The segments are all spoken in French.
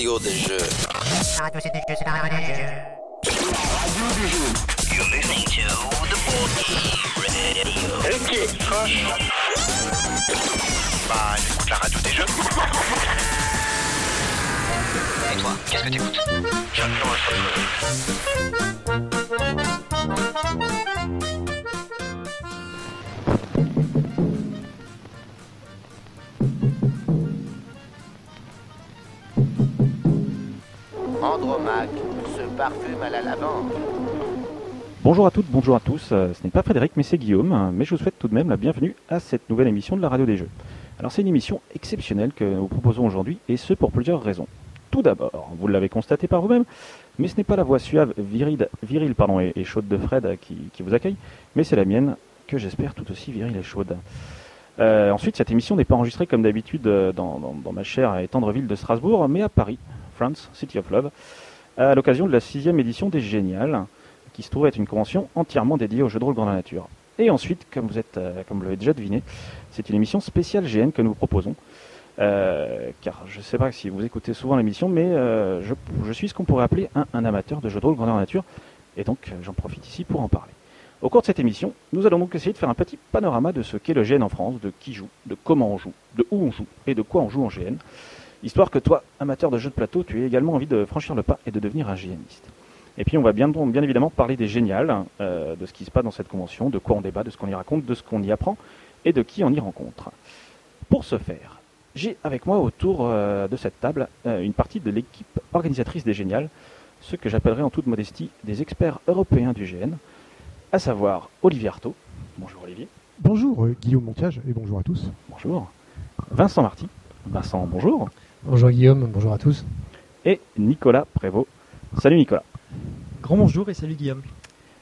radio des jeux. La radio c'est des jeux, c'est la radio des jeux. You're listening to the Radio. Ok, Bah, j'écoute la radio des jeux. Et toi, qu'est-ce que t'écoutes J'adore le Bonjour à toutes, bonjour à tous. Euh, Ce n'est pas Frédéric, mais c'est Guillaume. Mais je vous souhaite tout de même la bienvenue à cette nouvelle émission de la radio des jeux. Alors c'est une émission exceptionnelle que nous proposons aujourd'hui, et ce pour plusieurs raisons. Tout d'abord, vous l'avez constaté par vous-même, mais ce n'est pas la voix suave, virile, et, chaude de Fred qui, vous accueille, mais c'est la mienne, que j'espère tout aussi virile et chaude. Euh, ensuite, cette émission n'est pas enregistrée comme d'habitude euh, dans- dans ma chère et tendre ville de Strasbourg, mais à Paris, France, City of Love, à l'occasion de la sixième édition des Géniales, qui se trouve être une convention entièrement dédiée aux jeux de rôle grandeur nature. Et ensuite, comme vous, êtes, euh, comme vous l'avez déjà deviné, c'est une émission spéciale GN que nous proposons. Euh, car je ne sais pas si vous écoutez souvent l'émission, mais euh, je, suis ce qu'on pourrait appeler un, un amateur de jeux de rôle grandeur nature, et donc j'en profite ici pour en parler. Au cours de cette émission, nous allons donc essayer de faire un petit panorama de ce qu'est le GN en France, de qui joue, de comment on joue, de où on joue et de quoi on joue en GN, histoire que toi, amateur de jeux de plateau, tu aies également envie de franchir le pas et de devenir un GNiste. Et puis on va bien, bien évidemment parler des géniales, euh, de ce qui se passe dans cette convention, de quoi on débat, de ce qu'on y raconte, de ce qu'on y apprend et de qui on y rencontre. Pour ce faire, j'ai avec moi autour euh, de cette table euh, une partie de l'équipe organisatrice des géniales, ceux que j'appellerai en toute modestie des experts européens du GN, à savoir Olivier Artaud. Bonjour Olivier. Bonjour Guillaume Montiage et bonjour à tous. Bonjour. Vincent Marty. Vincent, bonjour. Bonjour Guillaume, bonjour à tous. Et Nicolas Prévost. Salut Nicolas. Grand bonjour et salut Guillaume.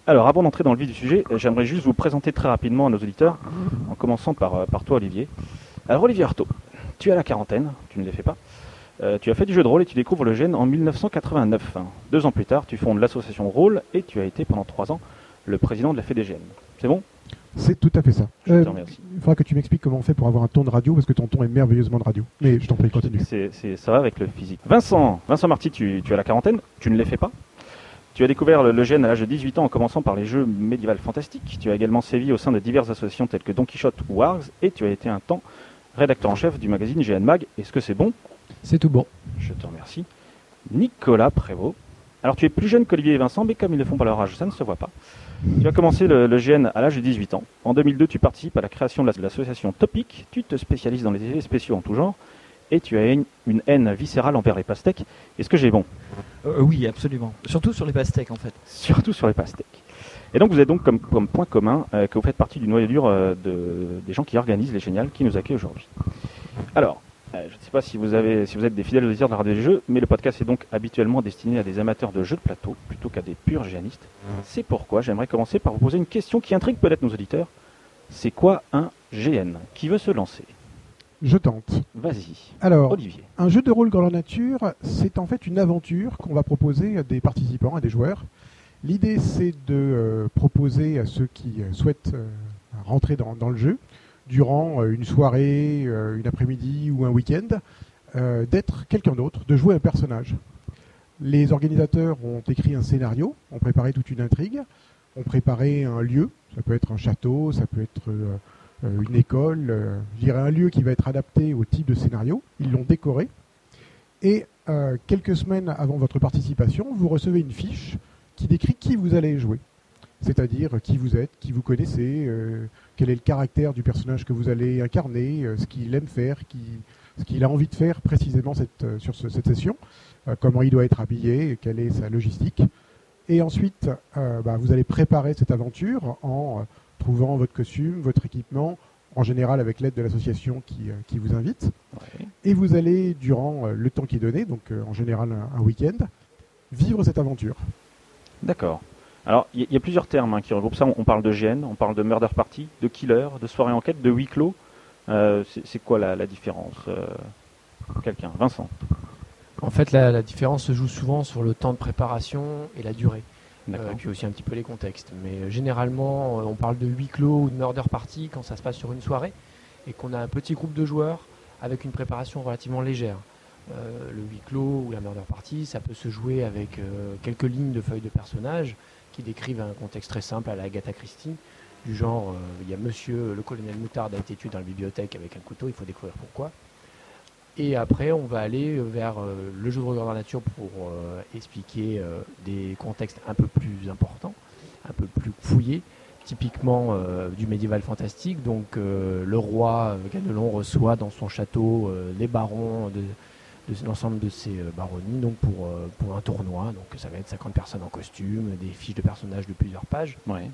Alors, avant d'entrer dans le vif du sujet, j'aimerais juste vous présenter très rapidement à nos auditeurs, en commençant par, euh, par toi, Olivier. Alors, Olivier Artaud, tu es à la quarantaine, tu ne les fais pas. Euh, tu as fait du jeu de rôle et tu découvres le GN en 1989. Deux ans plus tard, tu fondes l'association Rôle et tu as été pendant trois ans le président de la FEDGN. C'est bon? C'est tout à fait ça. Je Euh, te remercie. il faudra que tu m'expliques comment on fait pour avoir un ton de radio parce que ton ton est merveilleusement de radio. Mais je t'en prie, continue. C'est, c'est- ça va avec le physique. Vincent, Vincent Marty, tu, tu as la quarantaine, tu ne les fais pas. Tu as découvert le, le GN à l'âge de 18 ans en commençant par les jeux médiévaux fantastiques. Tu as également sévi au sein de diverses associations telles que Don Quichotte ou Wargs et tu as été un temps rédacteur en chef du magazine GN Mag. Est-ce que c'est bon? C'est tout bon. Je te remercie. Nicolas Prévost. Alors tu es plus jeune qu'Olivier et Vincent, mais comme ils le font par leur âge, ça ne se voit pas. Tu as commencé le, le GN à l'âge de 18 ans. En 2002, tu participes à la création de la- de l'association Topic. Tu te spécialises dans les effets spéciaux en tout genre. Et tu as une, une haine viscérale envers les pastèques. Est-ce que j'ai bon? Euh, oui, absolument. Surtout sur les pastèques en fait. Surtout sur les pastèques. Et donc vous êtes donc comme, comme point commun euh, que vous faites partie du noyau dur euh, de, des gens qui organisent les géniales qui nous accueillent aujourd'hui. Alors, je ne sais pas si vous, avez, si vous êtes des fidèles auditeurs de la radio des jeux, mais le podcast est donc habituellement destiné à des amateurs de jeux de plateau plutôt qu'à des purs géanistes. C'est pourquoi j'aimerais commencer par vous poser une question qui intrigue peut-être nos auditeurs. C'est quoi un GN Qui veut se lancer? Je tente. Vas-y, Alors, Olivier. un jeu de rôle grandeur nature, c'est en fait une aventure qu'on va proposer à des participants, à des joueurs. L'idée, c'est de euh, proposer à ceux qui euh, souhaitent euh, rentrer dans, dans le jeu, durant euh, une soirée, euh, une après-midi ou un week-end, euh, d'être quelqu'un d'autre, de jouer un personnage. Les organisateurs ont écrit un scénario, ont préparé toute une intrigue, ont préparé un lieu, ça peut être un château, ça peut être une école, je dirais un lieu qui va être adapté au type de scénario. Ils l'ont décoré. Et quelques semaines avant votre participation, vous recevez une fiche qui décrit qui vous allez jouer. C'est-à-dire qui vous êtes, qui vous connaissez, quel est le caractère du personnage que vous allez incarner, euh, ce qu'il aime faire, qui- ce qu'il a envie de faire précisément cette, euh, sur ce- cette session, euh, comment il doit être habillé, quelle est sa logistique. Et ensuite, euh, bah, vous allez préparer cette aventure en euh, trouvant votre costume, votre équipement, en général avec l'aide de l'association qui, euh, qui vous invite. Ouais. Et vous allez, durant le temps qui est donné, donc en général un, un week-end, vivre cette aventure. D'accord. Alors, il y, a plusieurs termes hein, qui regroupent ça. On, on parle de GN, on parle de murder party, de killer, de soirée enquête, de huis clos. Euh, c'est quoi la, la différence euh, Quelqu'un Vincent? En fait, la, la différence se joue souvent sur le temps de préparation et la durée. Euh, puis aussi un petit peu les contextes. Mais euh, généralement, on parle de huis clos ou de murder party quand ça se passe sur une soirée et qu'on a un petit groupe de joueurs avec une préparation relativement légère. Euh, le huis clos ou la murder party, ça peut se jouer avec euh, quelques lignes de feuilles de personnages qui décrivent un contexte très simple à la Agatha Christie, du genre euh, il y a monsieur le colonel Moutarde a été tué dans la bibliothèque avec un couteau, il faut découvrir pourquoi. Et après, on va aller vers le jeu de regard nature pour expliquer des contextes un peu plus importants, un peu plus fouillés, typiquement du médiéval fantastique. Donc, le roi Ganelon reçoit dans son château les barons de, de l'ensemble de ces euh, baronnies donc pour, euh, pour un tournoi. Donc, ça va être 50 personnes en costume, des fiches de personnages de plusieurs pages. Ouais.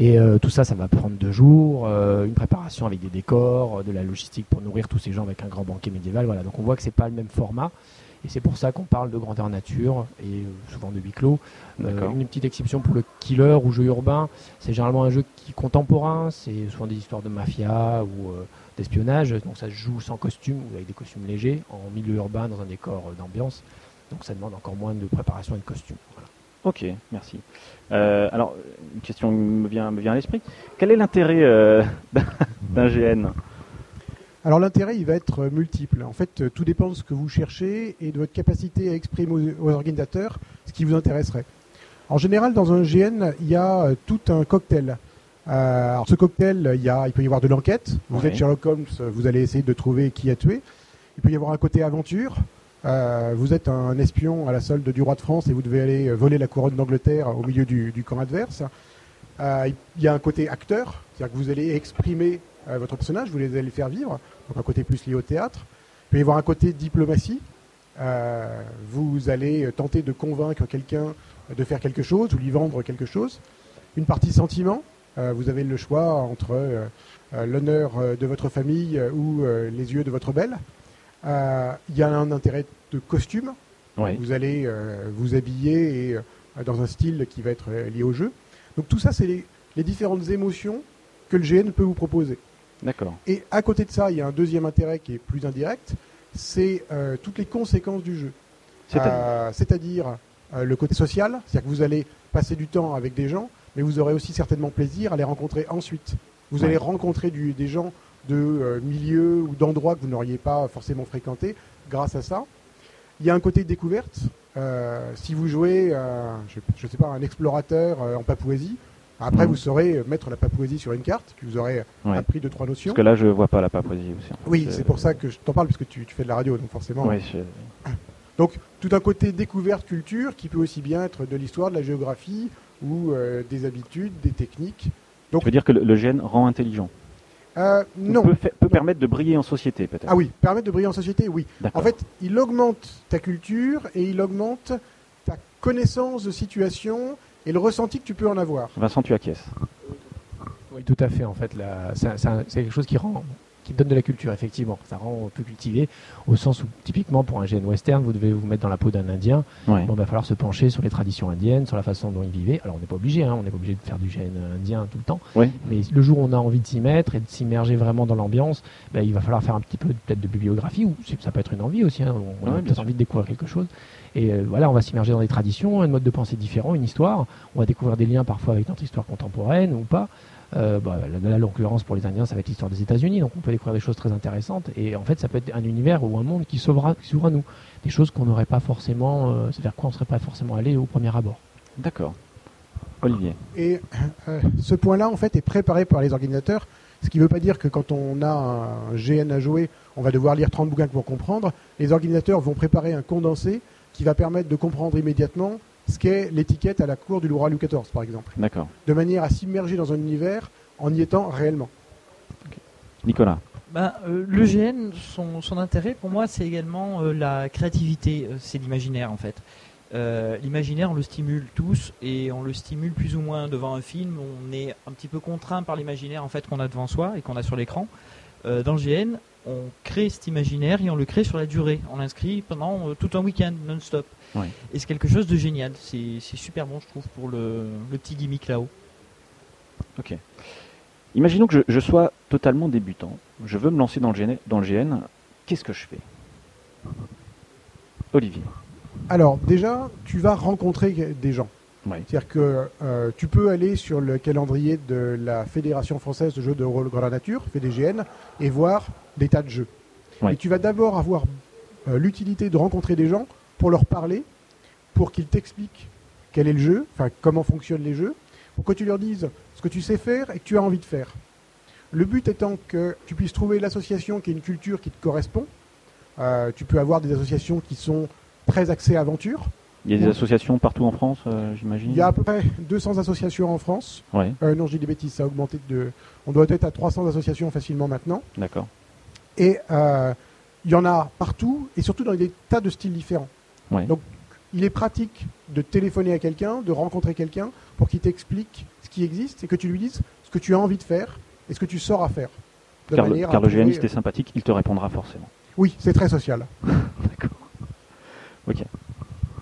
Et euh, tout ça, ça va prendre deux jours, euh, une préparation avec des décors, euh, de la logistique pour nourrir tous ces gens avec un grand banquet médiéval. Voilà, donc on voit que c'est pas le même format. Et c'est pour ça qu'on parle de grandeur nature et souvent de huis clos. Une petite exception pour le killer ou jeu urbain, c'est généralement un jeu qui est contemporain, c'est souvent des histoires de mafia ou d'espionnage, donc ça se joue sans costume ou avec des costumes légers, en milieu urbain, dans un décor euh, d'ambiance. Donc ça demande encore moins de préparation et de costume. Voilà. Ok, merci. Euh, alors, une question me vient, me vient à l'esprit. Quel est l'intérêt euh, d'un- GN Alors l'intérêt, il va être multiple. En fait, tout dépend de ce que vous cherchez et de votre capacité à exprimer aux, aux organisateurs ce qui vous intéresserait. En général, dans un GN, il y a tout un cocktail. Euh, alors ce cocktail, il, y a, il peut y avoir de l'enquête. Vous Ouais. êtes Sherlock Holmes, vous allez essayer de trouver qui a tué. Il peut y avoir un côté aventure. Euh, vous êtes un espion à la solde du roi de France et vous devez aller voler la couronne d'Angleterre au milieu du, du camp adverse. Euh, il y a un côté acteur, c'est-à-dire que vous allez exprimer votre personnage, vous allez le faire vivre, donc un côté plus lié au théâtre. Il peut y avoir un côté diplomatie. Vous allez tenter de convaincre quelqu'un de faire quelque chose ou lui vendre quelque chose. Une partie sentiment. Euh, vous avez le choix entre euh, euh, l'honneur de votre famille ou les yeux de votre belle. Il y a un intérêt de costume. Vous allez vous habiller et, dans un style qui va être lié au jeu. Donc tout ça, c'est les, les différentes émotions que le GN peut vous proposer. D'accord. Et à côté de ça, il y a un deuxième intérêt qui est plus indirect, c'est euh, toutes les conséquences du jeu. C'est-à-dire Euh, euh, le côté social, c'est-à-dire que vous allez passer du temps avec des gens, mais vous aurez aussi certainement plaisir à les rencontrer ensuite. Vous Ouais. allez rencontrer du- des gens de euh, milieux ou d'endroits que vous n'auriez pas forcément fréquentés grâce à ça. Il y a un côté découverte. Euh, si vous jouez, euh, je ne sais pas, un explorateur en Papouasie, après Mhm. vous saurez mettre la Papouasie sur une carte, puis vous aurez Ouais. appris deux trois notions. Parce que là, je vois pas la Papouasie aussi. Oui, c'est pour ça que je t'en parle, puisque tu, tu fais de la radio, donc forcément. ouais, je- Donc, tout un côté découverte culture qui peut aussi bien être de l'histoire, de la géographie ou euh, des habitudes, des techniques. Tu veux dire que le, le GN rend intelligent? Euh, non. Peut, permettre de briller en société, peut-être. Ah oui, permettre de briller en société, oui. En fait, il augmente ta culture et il augmente ta connaissance de situation et le ressenti que tu peux en avoir. Vincent, tu acquiesces. Oui, tout à fait. En fait, c'est quelque chose qui rend, qui donne de la culture, effectivement. Ça rend plus cultivé, au sens où, typiquement, pour un GN western, vous devez vous mettre dans la peau d'un Indien. Ouais. Bon, il va falloir se pencher sur les traditions indiennes, sur la façon dont ils vivaient. Alors, on n'est pas obligé, hein, on n'est pas obligé de faire du GN indien tout le temps. Ouais. Mais le jour où on a envie de s'y mettre et de s'immerger vraiment dans l'ambiance, ben, il va falloir faire un petit peu peut-être de bibliographie, ou ça peut être une envie aussi. hein, on Ouais, a peut-être envie de découvrir quelque chose. Et euh, voilà, on va s'immerger dans des traditions, un mode de pensée différent, une histoire. On va découvrir des liens parfois avec notre histoire contemporaine ou pas. Euh, bah, là, là, l'occurrence, pour les Indiens, ça va être l'histoire des États-Unis, donc on peut découvrir des choses très intéressantes. Et en fait, ça peut être un univers ou un monde qui s'ouvre à, qui s'ouvre à nous. Des choses qu'on n'aurait pas forcément, euh, c'est vers quoi on serait pas forcément allé au premier abord. D'accord. Olivier. Et euh, ce point-là, en fait, est préparé par les organisateurs. Ce qui ne veut pas dire que quand on a un GN à jouer, on va devoir lire 30 bouquins pour comprendre. Les organisateurs vont préparer un condensé qui va permettre de comprendre immédiatement ce qu'est l'étiquette à la cour du roi Louis XIV, par exemple. D'accord. De manière à s'immerger dans un univers en y étant réellement. Nicolas. Ben, euh, le GN, son, son intérêt pour moi, c'est également euh, la créativité, euh, c'est l'imaginaire en fait. Euh, l'imaginaire, on le stimule tous et on le stimule plus ou moins devant un film. On est un petit peu contraint par l'imaginaire en fait qu'on a devant soi et qu'on a sur l'écran. Euh, dans le GN, on crée cet imaginaire et on le crée sur la durée. On l'inscrit pendant euh, tout un week-end non-stop. Ouais. Et c'est quelque chose de génial. C'est super bon, je trouve, pour le, le petit gimmick là-haut. Ok. Imaginons que je, je sois totalement débutant. Je veux me lancer dans le GN. Dans le GN. Qu'est-ce que je fais? Olivier. Alors, déjà, tu vas rencontrer des gens. Ouais. C'est-à-dire que euh, tu peux aller sur le calendrier de la Fédération française de jeux de rôle grandeur nature, FDGN, et voir des tas de jeux. Ouais. Et tu vas d'abord avoir euh, l'utilité de rencontrer des gens pour leur parler, pour qu'ils t'expliquent quel est le jeu, enfin comment fonctionnent les jeux, pour que tu leur dises ce que tu sais faire et que tu as envie de faire. Le but étant que tu puisses trouver l'association qui est une culture qui te correspond. Euh, tu peux avoir des associations qui sont très axées aventure. Il y a des associations partout en France, euh, j'imagine Il y a à peu près 200 associations en France. Ouais, Euh, non, je dis des bêtises, ça a augmenté de. On doit être à 300 associations facilement maintenant. d'accord. Et il y en a partout, et surtout dans des tas de styles différents. Ouais. Donc, il est pratique de téléphoner à quelqu'un, de rencontrer quelqu'un, pour qu'il t'explique ce qui existe et que tu lui dises ce que tu as envie de faire et ce que tu sauras faire. De Car, le, manière à car le GNiste est sympathique, il te répondra forcément. Oui, c'est très social. D'accord. Ok.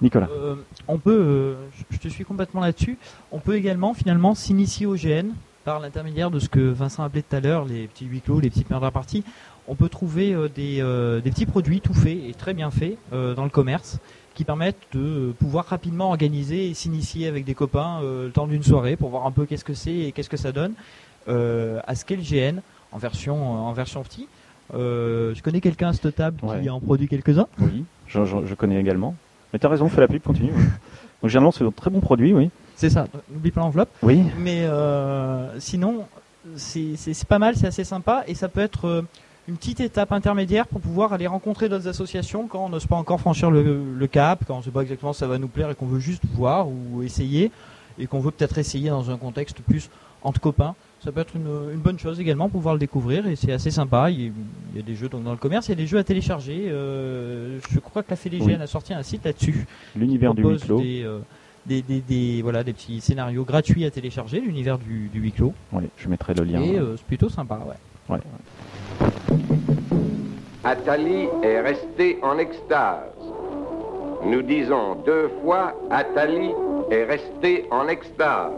Nicolas. Euh, on peut, euh, je- te suis complètement là-dessus, on peut également finalement s'initier au GN par l'intermédiaire de ce que Vincent appelait tout à l'heure, les petits huis clos, les petites murder parties. On peut trouver euh, des, euh, des petits produits tout faits et très bien faits euh, dans le commerce qui permettent de pouvoir rapidement organiser et s'initier avec des copains le temps d'une soirée pour voir un peu qu'est-ce que c'est et qu'est-ce que ça donne à ce qu'est le GN en version, en version petit. Euh, je connais quelqu'un à cette table Ouais. qui en produit quelques-uns. Oui, je, je- je connais également. Mais t'as raison, fais la pub, continue. oui. Donc généralement, c'est un très bon produit, oui. C'est ça, n'oublie pas l'enveloppe. Oui, Mais euh, sinon, c'est pas mal, c'est assez sympa et ça peut être une petite étape intermédiaire pour pouvoir aller rencontrer d'autres associations quand on n'ose pas encore franchir le, le cap, quand on ne sait pas exactement si ça va nous plaire et qu'on veut juste voir ou essayer et qu'on veut peut-être essayer dans un contexte plus entre copains. Ça peut être une, une bonne chose également pour pouvoir le découvrir et c'est assez sympa. Il y, a, il y a des jeux donc, dans le commerce, il y a des jeux à télécharger. Euh, je crois que la Fédégène Oui. a sorti un site là-dessus l'univers du huis clos. Des, euh, des, des- des- voilà, des petits scénarios gratuits à télécharger, l'univers du, du huis clos. Oui, je mettrai le lien. Et euh, c'est plutôt sympa, ouais. Atali est resté en extase. Nous disons deux fois Atali est resté en extase.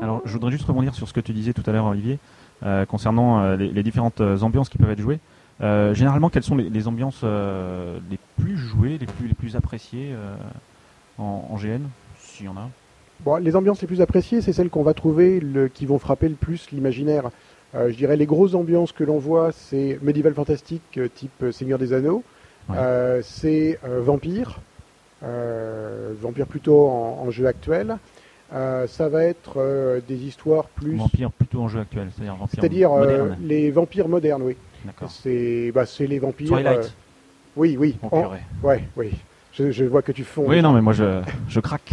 Alors, je voudrais juste rebondir sur ce que tu disais tout à l'heure, Olivier, euh, concernant euh, les, les différentes euh, ambiances qui peuvent être jouées. Euh, généralement, quelles sont les, les ambiances euh, les plus jouées, les plus, les plus appréciées euh, en, en GN, s'il y en a? Bon, les ambiances les plus appréciées, c'est celles qu'on va trouver le- qui vont frapper le plus l'imaginaire. Euh, je dirais les grosses ambiances que l'on voit, c'est médiéval fantastique euh, type euh, Seigneur des Anneaux, Ouais. C'est Vampire, Vampire plutôt en, en jeu actuel. Euh, ça va être euh, des histoires plus, Vampire plutôt en jeu actuel, c'est-à-dire vampire c'est-à-dire euh, les vampires modernes, oui. D'accord. C'est bah, c'est les vampires. Twilight. oui, oui. Oh, en- ouais, oui. Je, je vois que tu fonds. Oui, non, mais moi je, je craque.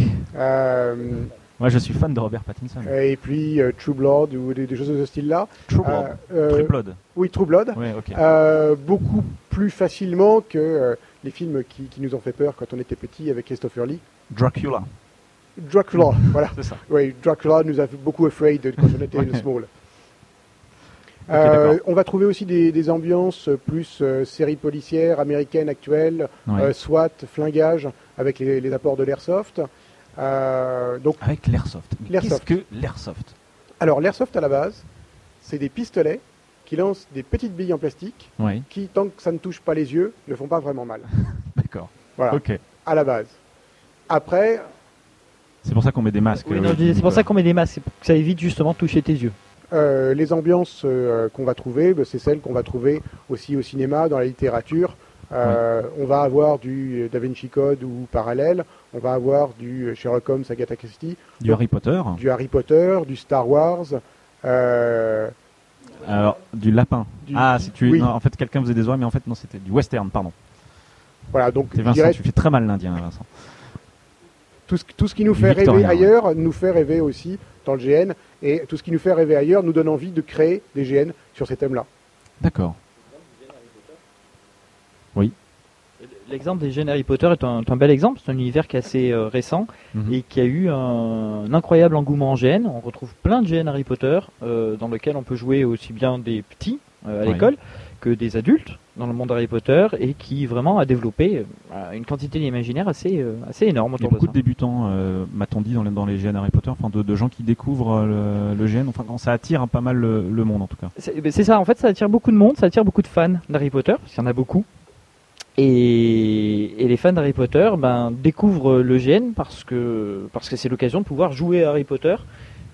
Moi je suis fan de Robert Pattinson. et puis euh, True Blood ou des, des choses de ce style-là. True Blood. Euh, euh, True Blood. Oui, True Blood. Ouais. Euh, beaucoup plus facilement que les films qui, qui nous ont fait peur quand on était petit avec Christopher Lee. Dracula. Dracula, voilà. C'est ça. Oui, Dracula nous a beaucoup afraid quand on était Ouais. small. On va trouver aussi des, des ambiances plus séries policières américaines actuelles, Ouais. SWAT, flingage, avec les, les apports de l'airsoft. Euh, donc, Avec l'airsoft. Qu'est-ce que l'airsoft? Alors l'airsoft à la base, c'est des pistolets qui lancent des petites billes en plastique Oui, qui, tant que ça ne touche pas les yeux, ne font pas vraiment mal. d'accord. Voilà, Ok. à la base. Après, C'est pour ça qu'on met des masques. Oui, euh, c'est pour ça qu'on met des masques, c'est pour que ça évite justement de toucher tes yeux. euh, les ambiances euh, qu'on va trouver, ben, c'est celles qu'on va trouver aussi au cinéma, dans la littérature. Euh, On va avoir du Da Vinci Code ou parallèle, on va avoir du Sherlock Holmes, Agatha Christie, Du Harry Potter. du Harry Potter, du Star Wars. euh, Alors, du lapin. Du- Ah, si tu. oui. non, en fait, quelqu'un faisait des oies, mais en fait, non, c'était du western, pardon. voilà, donc Vincent, dirais tu fais très mal l'indien, Vincent. tout ce, tout ce qui nous Du fait Victorien, rêver ouais. ailleurs nous fait rêver aussi dans le GN, et tout ce qui nous fait rêver ailleurs nous donne envie de créer des GN sur ces thèmes-là. D'accord. L'exemple des gènes Harry Potter est un, bel exemple, c'est un univers qui est assez euh, récent Mhm. et qui a eu un, un incroyable engouement en GN. On retrouve plein de GN Harry Potter euh, dans lequel on peut jouer aussi bien des petits euh, à l'école que des adultes dans le monde Harry Potter et qui vraiment a développé une quantité d'imaginaire assez, assez énorme Il y a de beaucoup de débutants, m'a-t-on dit, dans les, dans les GN Harry Potter, enfin de, de gens qui découvrent le, le GN. Enfin, quand ça attire hein, pas mal le, le monde, en tout cas. C'est ben, c'est ça, en fait, ça attire beaucoup de monde, ça attire beaucoup de fans d'Harry Potter, parce qu'il y en a beaucoup. Et, les fans d'Harry Potter ben, découvrent le GN parce que parce que c'est l'occasion de pouvoir jouer à Harry Potter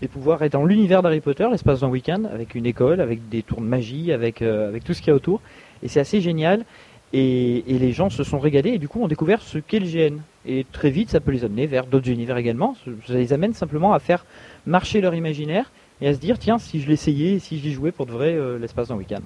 et pouvoir être dans l'univers d'Harry Potter l'espace d'un week-end avec une école, avec des tours de magie, avec, euh, avec tout ce qu'il y a autour. Et c'est assez génial. Et, et les gens se sont régalés et du coup ont découvert ce qu'est le GN. Et très vite, ça peut les amener vers d'autres univers également. Ça les amène simplement à faire marcher leur imaginaire et à se dire tiens, si je l'essayais, si j'y jouais pour de vrai euh, l'espace d'un week-end.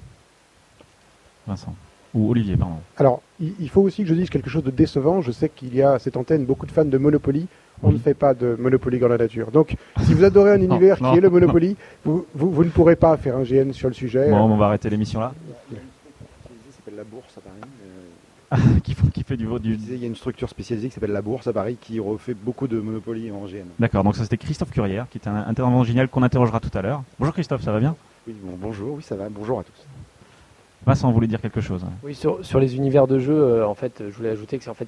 Vincent. Ou Olivier, pardon. Alors, il il faut aussi que je dise quelque chose de décevant. Je sais qu'il y a à cette antenne beaucoup de fans de Monopoly. On Oui. ne fait pas de Monopoly dans la nature. Donc, si vous adorez un univers non. qui est le Monopoly, vous, vous, vous ne pourrez pas faire un GN sur le sujet. Bon, on va arrêter l'émission là. Ça s'appelle la bourse à Paris. Euh, qui, fait- qui fait du, je du... disais, il y a une structure spécialisée qui s'appelle la bourse à Paris qui refait beaucoup de Monopoly en GN. D'accord, donc ça c'était Christophe Curière, qui est un intervenant génial qu'on interrogera tout à l'heure. Bonjour Christophe, ça va bien? Oui, bon, bonjour, oui, ça va. Bonjour à tous. Vincent voulait dire quelque chose. Oui, sur, sur les univers de jeu, euh, en fait, je voulais ajouter que c'est en fait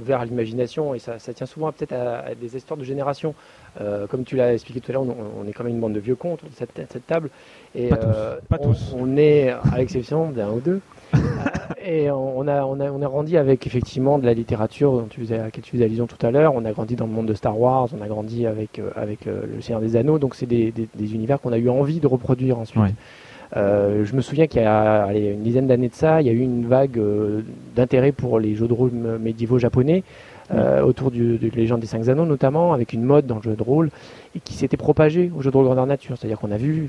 ouvert à l'imagination et ça, ça tient souvent peut-être à, à des histoires de génération. Euh, comme tu l'as expliqué tout à l'heure, on, on est quand même une bande de vieux cons autour de cette, cette table et Pas tous, pas on, tous. on est à l'exception d'un ou deux. Euh, et on a, on a on a grandi avec effectivement de la littérature dont tu faisais, à laquelle tu faisais allusion tout à l'heure. On a grandi dans le monde de Star Wars, on a grandi avec euh, avec euh, le Seigneur des Anneaux. Donc c'est des, des, des univers qu'on a eu envie de reproduire ensuite. Ouais. Euh, je me souviens qu'il y a allez, une dizaine d'années de ça, il y a eu une vague euh, d'intérêt pour les jeux de rôle médiévaux japonais, euh, autour du, de Légende des Cinq Anneaux notamment, avec une mode dans le jeu de rôle, et qui s'était propagée au jeu de rôle grandeur nature. C'est-à-dire qu'on a vu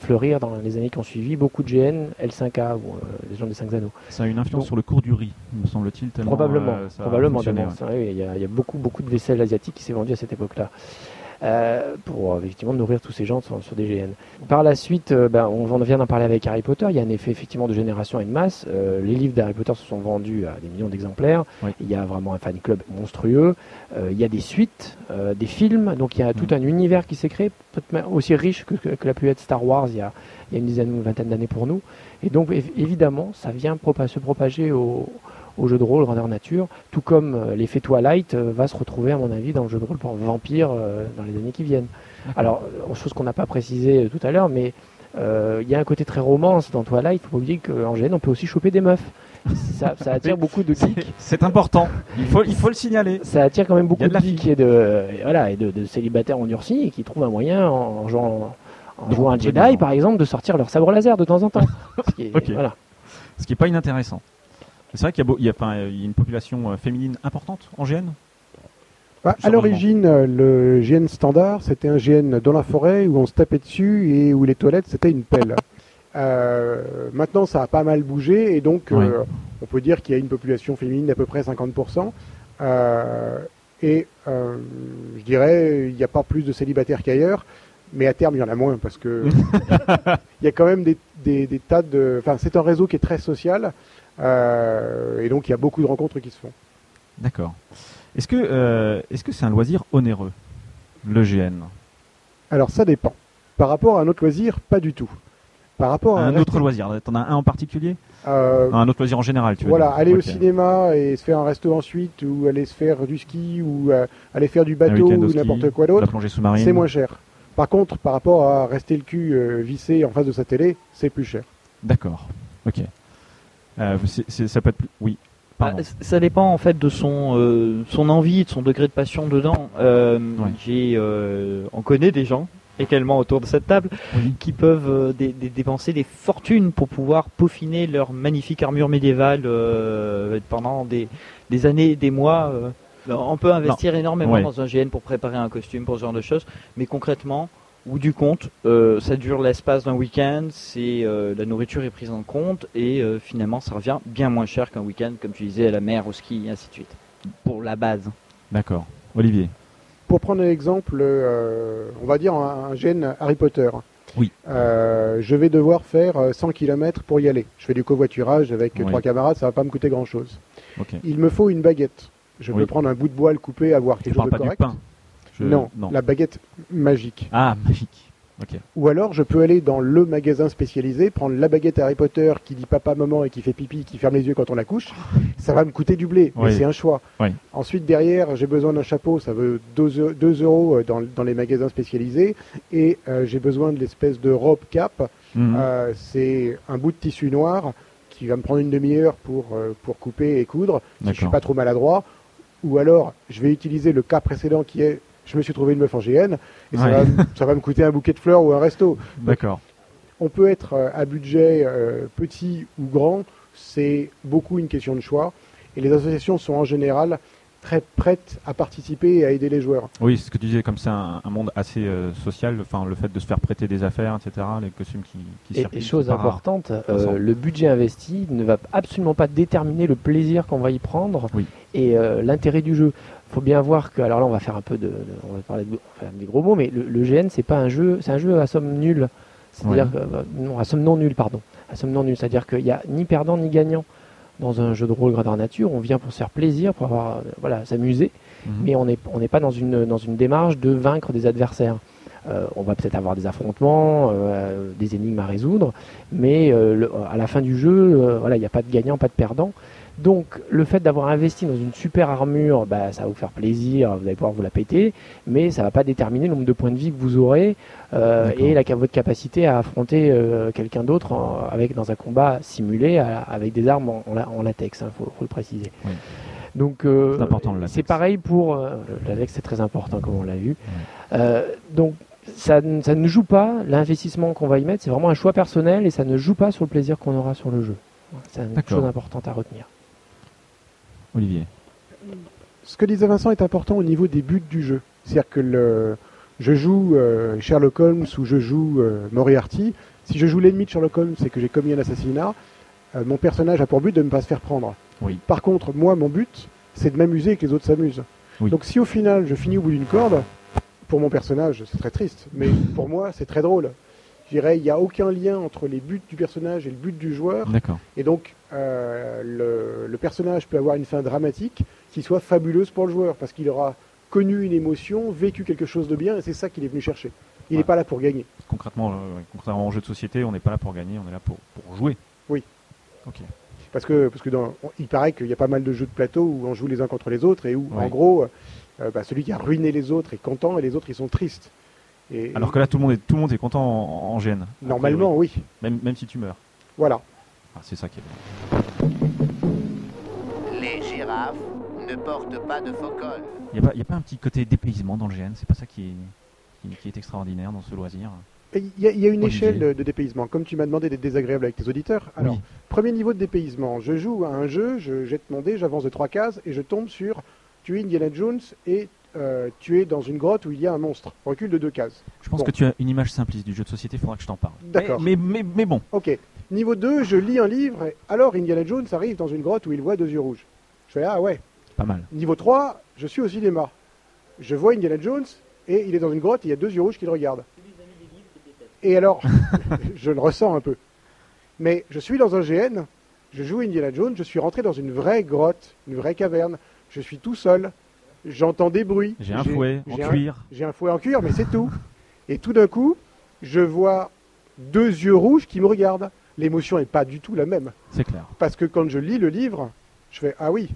fleurir dans les années qui ont suivi beaucoup de GN, L5A ou euh, Légende des Cinq Anneaux. Ça a une influence sur le cours du riz, me semble-t-il. tellement, Probablement, euh, ça probablement y, il y a beaucoup, beaucoup de vaisselle asiatique qui s'est vendue à cette époque-là. Euh, pour euh, effectivement nourrir tous ces gens sur, sur des GN. Par la suite, euh, ben, on en vient d'en parler avec Harry Potter. Il y a un effet effectivement de génération et de masse. Euh, les livres d'Harry Potter se sont vendus à des millions d'exemplaires. Oui. Il y a vraiment un fan club monstrueux. Il y a des suites, des films. Donc il y a tout un univers qui s'est créé, peut-être aussi riche que, que, que l'a pu être Star Wars il y a, il y a une dizaine ou une vingtaine d'années pour nous. Et donc év- évidemment, ça vient se propager au, au jeu de rôle grandeur nature, tout comme euh, l'effet Twilight euh, va se retrouver à mon avis dans le jeu de rôle pour vampire euh, dans les années qui viennent. Alors, chose qu'on n'a pas précisé tout à l'heure, mais euh, il y a un côté très romance dans Twilight. Il faut pas oublier qu'en GN, on peut aussi choper des meufs. Ça, ça attire beaucoup de geeks. C'est important, il faut, il faut le signaler. Ça attire quand même beaucoup de, de geeks et de, voilà, et de, de célibataires endurcis et qui trouvent un moyen en jouant, en jouant un Jedi, par exemple, de sortir leur sabre laser de temps en temps. Ce qui est- Ok. voilà. Ce qui n'est pas inintéressant. C'est vrai qu'il y, a y enfin, y une population euh, féminine importante en GN Bah, à l'origine, euh, le GN standard, c'était un GN dans la forêt où on se tapait dessus et où les toilettes, c'était une pelle. Euh, maintenant, ça a pas mal bougé et donc, euh, on peut dire qu'il y a une population féminine d'à peu près 50%. Euh, et je dirais, il n'y a pas plus de célibataires qu'ailleurs, mais à terme, il y en a moins parce que il y a quand même des, des- des tas de. Enfin, c'est un réseau qui est très social et donc il y a beaucoup de rencontres qui se font. D'accord. Est-ce que euh, est-ce que c'est un loisir onéreux, le GN Alors ça dépend. Par rapport à un autre loisir, pas du tout. Par rapport à Un autre loisir T'en as un en particulier? Euh, Un autre loisir en général, tu veux voilà, dire. aller au cinéma et se faire un resto ensuite, ou aller se faire du ski, ou euh, aller faire du bateau, ou n'importe quoi La d'autre, plongée sous-marine. c'est moins cher. Par contre, par rapport à rester le cul euh, vissé en face de sa télé, c'est plus cher. D'accord. Ok. Euh, ça peut être plus... Oui. Ah, ça dépend en fait de son, euh, son envie, de son degré de passion dedans. Euh, Ouais. j'ai, euh, on connaît des gens également autour de cette table Oui. qui peuvent euh, dé- dé- dépenser des fortunes pour pouvoir peaufiner leur magnifique armure médiévale euh, pendant des, des années, des mois. euh. On peut investir énormément Ouais. dans un GN pour préparer un costume, pour ce genre de choses, mais concrètement, ou du compte, euh, ça dure l'espace d'un week-end, c'est euh, la nourriture est prise en compte et euh, finalement ça revient bien moins cher qu'un week-end, comme tu disais, à la mer, au ski, et ainsi de suite. Pour la base. D'accord. Olivier. Pour prendre un exemple, euh, on va dire un, un gène Harry Potter. Oui. Euh, je vais devoir faire euh, 100 km pour y aller. Je fais du covoiturage avec Oui. trois camarades, ça va pas me coûter grand-chose. Ok. Il me faut une baguette. Je Oui. peux prendre un bout de bois, le couper, avoir Tu quelque parles chose pas de du correct. pain Je- Non, non. la baguette magique. Ah, magique. Ou alors, je peux aller dans le magasin spécialisé, prendre la baguette Harry Potter qui dit papa, maman et qui fait pipi, qui ferme les yeux quand on la couche. Ça va me coûter du blé, mais c'est un choix. Oui. Ensuite, derrière, j'ai besoin d'un chapeau, ça veut 2 euros euh, dans, dans les magasins spécialisés. Et euh, j'ai besoin de l'espèce de robe cap. Mhm. Euh, c'est un bout de tissu noir qui va me prendre une demi-heure pour, euh, pour couper et coudre, si je suis pas trop maladroit. Ou alors, je vais utiliser le cas précédent qui est je me suis trouvé une meuf en GN et ça, va, me- ça va me coûter un bouquet de fleurs ou un resto. D'accord. On peut être euh, à budget euh, petit ou grand c'est beaucoup une question de choix. Et les associations sont en général très prêtes à participer et à aider les joueurs. Oui, c'est ce que tu disais, comme c'est un, un monde assez euh, social, enfin le fait de se faire prêter des affaires, etc., les costumes qui, qui Et, circulent, et chose importante, euh, le budget investi ne va absolument pas déterminer le plaisir qu'on va y prendre Oui. et euh, l'intérêt du jeu. Il faut bien voir que, alors là, on va faire un peu de, de- on va parler de, on va faire des gros mots, mais le, le GN, c'est pas un jeu, c'est un jeu à somme nulle. C'est-à-dire que, euh, non, à somme non nulle, pardon, à somme non nulle. C'est-à-dire qu'il n'y a ni perdant ni gagnant dans un jeu de rôle grandeur nature. On vient pour se faire plaisir, pour avoir, euh, voilà, s'amuser Mhm. mais on n'est on n'est pas dans une, dans une démarche de vaincre des adversaires. Euh, on va peut-être avoir des affrontements, euh, des énigmes à résoudre, mais euh, le- à la fin du jeu, voilà, il n'y a pas de gagnant, pas de perdant. Donc le fait d'avoir investi dans une super armure, bah, ça va vous faire plaisir, vous allez pouvoir vous la péter, mais ça va pas déterminer le nombre de points de vie que vous aurez euh, et la, votre capacité à affronter euh, quelqu'un d'autre avec dans un combat simulé à- avec des armes en, en la- en latex, il faut, faut le préciser. Oui. Donc euh, C'est important, le latex. c'est pareil pour euh, le latex, c'est très important comme on l'a vu. Euh, donc ça, ne- ça ne joue pas l'investissement qu'on va y mettre, c'est vraiment un choix personnel et ça ne joue pas sur le plaisir qu'on aura sur le jeu. C'est une chose importante à retenir. Olivier. Ce que disait Vincent est important au niveau des buts du jeu. C'est-à-dire que le, je joue euh, Sherlock Holmes ou je joue euh, Moriarty. Si je joue l'ennemi de Sherlock Holmes et que j'ai commis un assassinat, euh, mon personnage a pour but de ne pas se faire prendre. Oui. Par contre, moi, mon but, c'est de m'amuser et que les autres s'amusent. Oui. Donc si au final, je finis au bout d'une corde, pour mon personnage, c'est très triste. Mais pour moi, c'est très drôle. Je dirais, il n'y a aucun lien entre les buts du personnage et le but du joueur. D'accord. Et donc, euh, le, le personnage peut avoir une fin dramatique qui soit fabuleuse pour le joueur, parce qu'il aura connu une émotion, vécu quelque chose de bien, et c'est ça qu'il est venu chercher. Il n'est Ouais. pas là pour gagner. Concrètement, euh, contrairement au jeu de société, on n'est pas là pour gagner, on est là pour, pour jouer. Oui. Ok. Parce que, parce que dans, on- il paraît qu'il y a pas mal de jeux de plateau où on joue les uns contre les autres, et où, en gros, euh, bah, celui qui a ruiné les autres est content, et les autres, ils sont tristes. Et, Alors que là, tout le monde est, tout le monde est content en, en GN. normalement, oui. Même, même si tu meurs. Voilà. Ah, c'est ça qui est bien. Les girafes ne portent pas de faux cols. Il n'y a, pas- y a pas un petit côté dépaysement dans le GN C'est pas ça qui est, qui, qui est extraordinaire dans ce loisir Et Il y, a- il y a une Olivier. échelle de, de dépaysement. Comme tu m'as demandé d'être désagréable avec tes auditeurs, alors Oui. Premier niveau de dépaysement. Je joue à un jeu, je jette mon dé, j'avance de trois cases et je tombe sur tu es Indiana Jones et euh, tu es dans une grotte où il y a un monstre. Recule de deux cases. Je pense Bon. que tu as une image simpliste du jeu de société, il faudra que je t'en parle. D'accord. Mais, mais, mais, mais bon, Ok. Niveau 2, je lis un livre et alors Indiana Jones arrive dans une grotte où il voit deux yeux rouges. Je fais ah ouais. pas mal. Niveau 3, je suis au cinéma. Je vois Indiana Jones et il est dans une grotte et il y a deux yeux rouges qui le regardent. Et alors, je le ressens un peu. Mais je suis dans un GN, je joue Indiana Jones, je suis rentré dans une vraie grotte, une vraie caverne. Je suis tout seul, j'entends des bruits. J'ai un fouet en cuir. J'ai un fouet en cuir, mais c'est tout. Et tout d'un coup, je vois deux yeux rouges qui me regardent. L'émotion n'est pas du tout la même. C'est clair. Parce que quand je lis le livre, je fais Ah oui.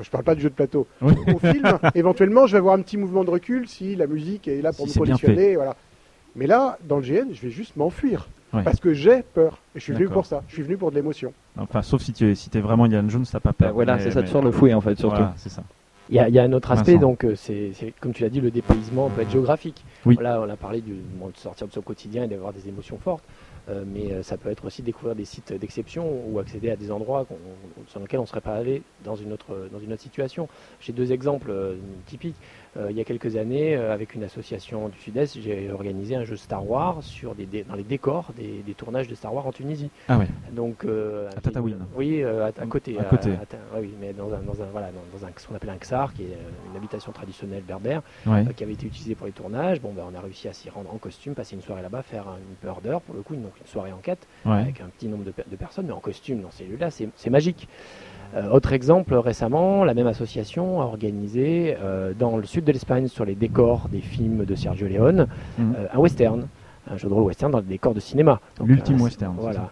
Je parle pas du jeu de plateau. Oui. Au film, éventuellement, je vais avoir un petit mouvement de recul si la musique est là pour Si me conditionner. Voilà. Mais là, dans le GN, je vais juste m'enfuir. Ouais. Parce que j'ai peur. Et je suis venu pour ça. Je suis venu pour de l'émotion. Enfin, sauf si tu es, si es vraiment Indiana Jones, t'as pas peur. Bah voilà, c'est ça mais- faire le fouet en fait, surtout. Voilà, c'est ça. Il y, a, il y a un autre aspect, Vincent. donc euh, c'est comme tu l'as dit, le dépaysement peut être géographique. Oui. Là, on a parlé du, bon, de sortir de son quotidien et d'avoir des émotions fortes, euh, mais euh, ça peut être aussi découvrir des sites d'exception ou accéder à des endroits sur lesquels on ne serait pas allé dans une autre, dans une autre situation. J'ai deux exemples euh, typiques. Euh, il y a quelques années, euh, avec une association du Sud-Est, j'ai organisé un jeu Star Wars sur des, dans les décors des, des tournages de Star Wars en Tunisie. Ah ouais. Donc, euh, À Tataouine. Oui, euh, à, à côté. À côté. à- oui, mais dans un, dans un, voilà, dans, dans un, ce qu'on appelle un ksar, qui est euh, une habitation traditionnelle berbère, Ouais. euh, qui avait été utilisée pour les tournages. Bon, ben, on a réussi à s'y rendre en costume, passer une soirée là-bas, faire un- une peur d'heure, pour le coup, une, donc une soirée enquête, Ouais. avec un petit nombre de, de personnes, mais en costume dans ces lieux-là, c'est c'est magique. Euh, autre exemple, récemment, la même association a organisé euh, dans le sud de l'Espagne, sur les décors des films de Sergio Leone, Mhm. euh, un western, un jeu de rôle western dans les décors de cinéma. L'ultime euh, western, Voilà.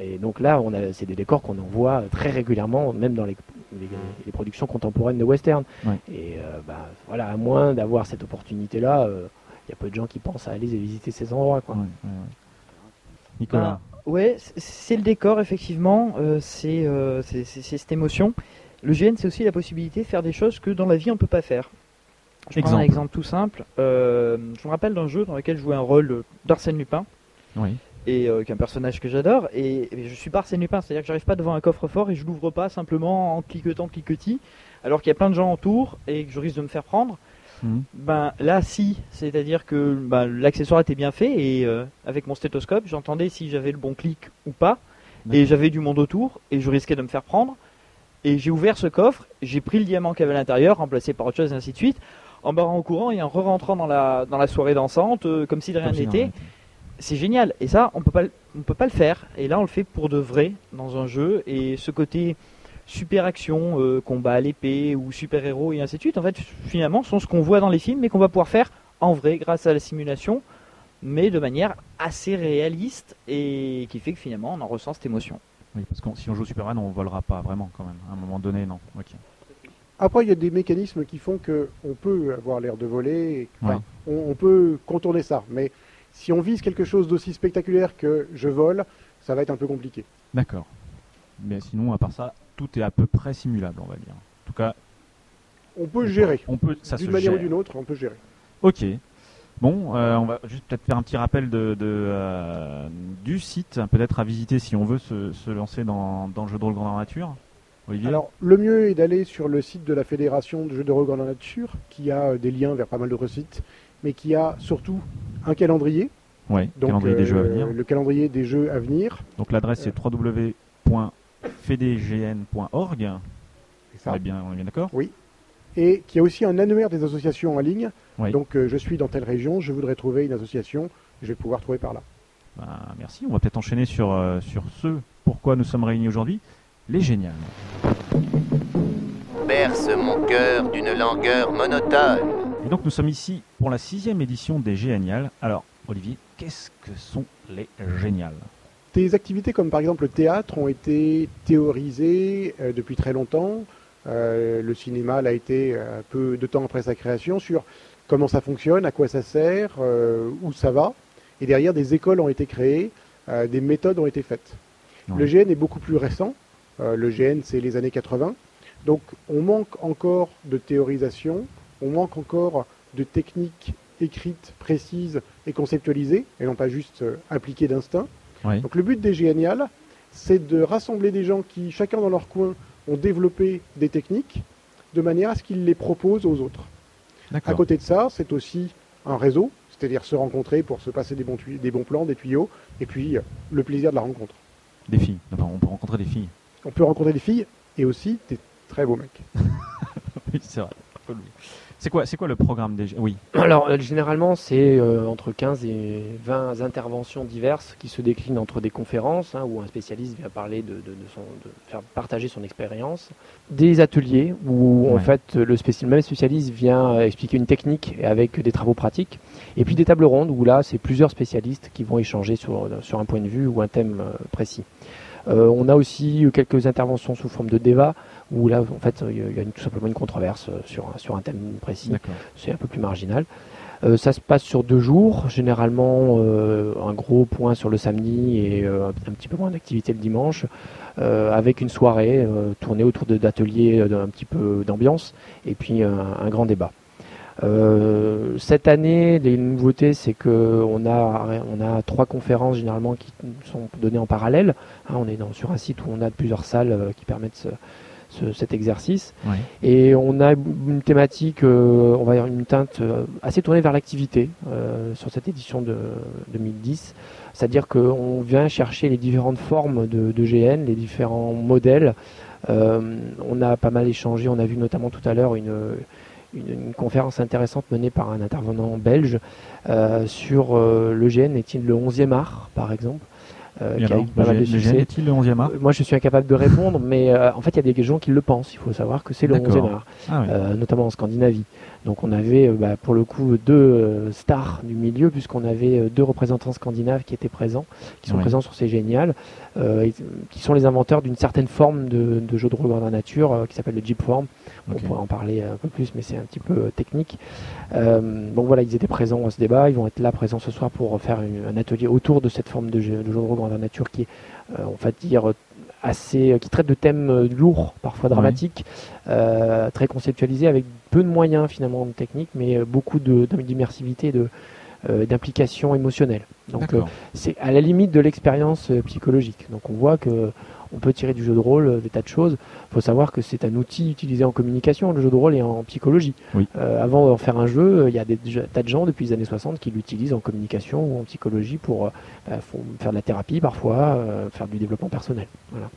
Et donc là, on a, c'est des décors qu'on en voit très régulièrement, même dans les, les- les productions contemporaines de western. Ouais. Et euh, bah, voilà, à moins d'avoir cette opportunité-là, euh, il y a peu de gens qui pensent à aller visiter ces endroits. Quoi. Ouais, ouais, ouais. Nicolas. Ouais, c'est le décor, effectivement. euh, c'est euh, c'est- cette émotion. Le GN, c'est aussi la possibilité de faire des choses que dans la vie, on peut pas faire. Je prends un Exemple. tout simple. Euh, je me rappelle d'un jeu dans lequel je jouais un rôle d'Arsène Lupin. Oui. et qui est un personnage que j'adore. Et, et je suis pas Arsène Lupin, c'est-à-dire que j'arrive pas devant un coffre-fort et je l'ouvre pas simplement en cliquetant cliquetis, alors qu'il y a plein de gens autour et que je risque de me faire prendre. Mhm. Ben là, si, c'est-à-dire que ben, l'accessoire était bien fait et euh, avec mon stéthoscope, j'entendais si j'avais le bon clic ou pas. Et j'avais du monde autour et je risquais de me faire prendre. Et j'ai ouvert ce coffre, j'ai pris le diamant qu'il y avait à l'intérieur, remplacé par autre chose, et ainsi de suite, en barrant au courant et en re-rentrant dans la, dans la soirée dansante, euh, comme si de rien n'était. C'est génial. Et ça, on peut pas, on peut pas le faire. Et là, on le fait pour de vrai dans un jeu. Et ce côté super action, euh, combat à l'épée ou super héros et ainsi de suite, en fait, finalement, sont ce qu'on voit dans les films, mais qu'on va pouvoir faire en vrai grâce à la simulation, mais de manière assez réaliste et qui fait que finalement, on en ressent cette émotion. Oui, parce que si on joue Superman, on volera pas vraiment quand même. À un moment donné, non. Ok. Après, il y a des mécanismes qui font que on peut avoir l'air de voler, et- enfin, Ouais. on, on peut contourner ça. Mais si on vise quelque chose d'aussi spectaculaire que je vole, ça va être un peu compliqué. D'accord. Mais sinon, à part ça, tout est à peu près simulable, on va dire. En tout cas, On peut gérer. on peut, ça se D'une manière ou d'une autre, on peut gérer. Ok. Bon, euh, on va juste peut-être faire un petit rappel de, de, euh, du site, peut-être à visiter si on veut se, se lancer dans, dans le jeu de rôle grandeur nature. Olivier Alors, le mieux est d'aller sur le site de la Fédération de jeux de rôle grandeur nature, qui a euh, des liens vers pas mal d'autres sites, mais qui a surtout un calendrier. Donc, calendrier des jeux à venir. Le calendrier des jeux à venir. Donc l'adresse c'est www.fedgn.org. C'est ça. On est bien, d'accord? Et qui a aussi un annuaire des associations en ligne. Oui. Donc, euh, je suis dans telle région, je voudrais trouver une association, je vais pouvoir trouver par là. Ben, Merci. On va peut-être enchaîner sur, euh, sur ce pourquoi nous sommes réunis aujourd'hui. Les géniales. Berce mon cœur d'une langueur monotone. Et donc nous sommes ici pour la sixième édition des Géniales. Alors Olivier, qu'est-ce que sont les Géniales? Des activités comme par exemple le théâtre ont été théorisées euh, depuis très longtemps. Euh, le cinéma l'a été euh, un peu de temps après sa création sur comment ça fonctionne, à quoi ça sert, euh, où ça va. Et derrière, des écoles ont été créées, des méthodes ont été faites. Ouais. Le GN est beaucoup plus récent. Le GN, c'est les années 80. Donc, on manque encore de théorisation, on manque encore de techniques écrites, précises et conceptualisées, et non pas juste appliquées d'instinct. Oui. Donc le but des Géniales, c'est de rassembler des gens qui, chacun dans leur coin, ont développé des techniques de manière à ce qu'ils les proposent aux autres. À côté de ça, c'est aussi un réseau, c'est-à-dire se rencontrer pour se passer des bons, des bons plans, des tuyaux, et puis euh, le plaisir de la rencontre. Des filles. Enfin, on peut rencontrer des filles. On peut rencontrer des filles et aussi des très beaux mecs. Oui, c'est vrai. C'est quoi, c'est quoi le programme des Oui. Alors, euh, généralement, c'est euh, entre 15 et 20 interventions diverses qui se déclinent entre des conférences, hein, où un spécialiste vient parler de, de- de son, de faire partager son expérience, des ateliers où, en fait, le, même spécialiste vient euh, expliquer une technique avec des travaux pratiques, et puis des tables rondes où là, c'est plusieurs spécialistes qui vont échanger sur, sur un point de vue ou un thème précis. Euh, on a aussi quelques interventions sous forme de débat, où là, en fait, il y a- une- tout simplement une controverse euh, sur, un- sur un thème précis c'est un peu plus marginal. Euh, ça se passe sur deux jours, généralement euh, un gros point sur le samedi et euh, un petit peu moins d'activité le dimanche, avec une soirée tournée autour de- d'ateliers d'un petit peu d'ambiance et puis un, un grand débat. Cette année, les nouveautés, c'est que on a, on a trois conférences généralement qui sont données en parallèle. Hein, on est dans, sur un site où on a plusieurs salles qui permettent ce- ce- cet exercice. Ouais. Et on a une thématique, euh, on va dire une teinte euh, assez tournée vers l'activité euh, sur cette édition de 2010. C'est-à-dire qu'on vient chercher les différentes formes de, de GN, les différents modèles. On a pas mal échangé, on a vu notamment tout à l'heure une, une, une conférence intéressante menée par un intervenant belge euh, sur euh, le GN est-il le 11e art, par exemple. Euh, Et qui a alors, eu pas mal le de Gé- le succès. GN est-il le 11e art Moi, je suis incapable de répondre, mais euh, en fait, il y a des gens qui le pensent. Il faut savoir que c'est le D'accord. 11e art, Ah euh, notamment en Scandinavie. Donc, on avait, euh, bah, pour le coup, deux euh, stars du milieu, puisqu'on avait euh, deux représentants scandinaves qui étaient présents, qui sont présents sur ces géniales, euh, qui sont les inventeurs d'une certaine forme de, de jeu de rôle dans la nature euh, qui s'appelle le Jeep Form. On pourrait en parler un peu plus, mais c'est un petit peu technique. Euh, donc voilà, ils étaient présents à ce débat. Ils vont être là présents ce soir pour faire une- un atelier autour de cette forme de jeu de, jeu de rôle grandeur nature qui est, on va dire, assez, euh, qui traite de thèmes euh, lourds, parfois dramatiques, euh, très conceptualisés, avec peu de moyens finalement techniques, mais euh, beaucoup de- d'immersivité, de, d'implication émotionnelle. Donc c'est à la limite de l'expérience psychologique. Donc on voit que on peut tirer du jeu de rôle euh, des tas de choses. Il faut savoir que c'est un outil utilisé en communication, le jeu de rôle et en psychologie. Oui. Euh, avant d'en faire un jeu, euh, il y a des tas de gens depuis les années 60 qui l'utilisent en communication ou en psychologie pour euh, faire de la thérapie parfois, euh, faire du développement personnel. Voilà.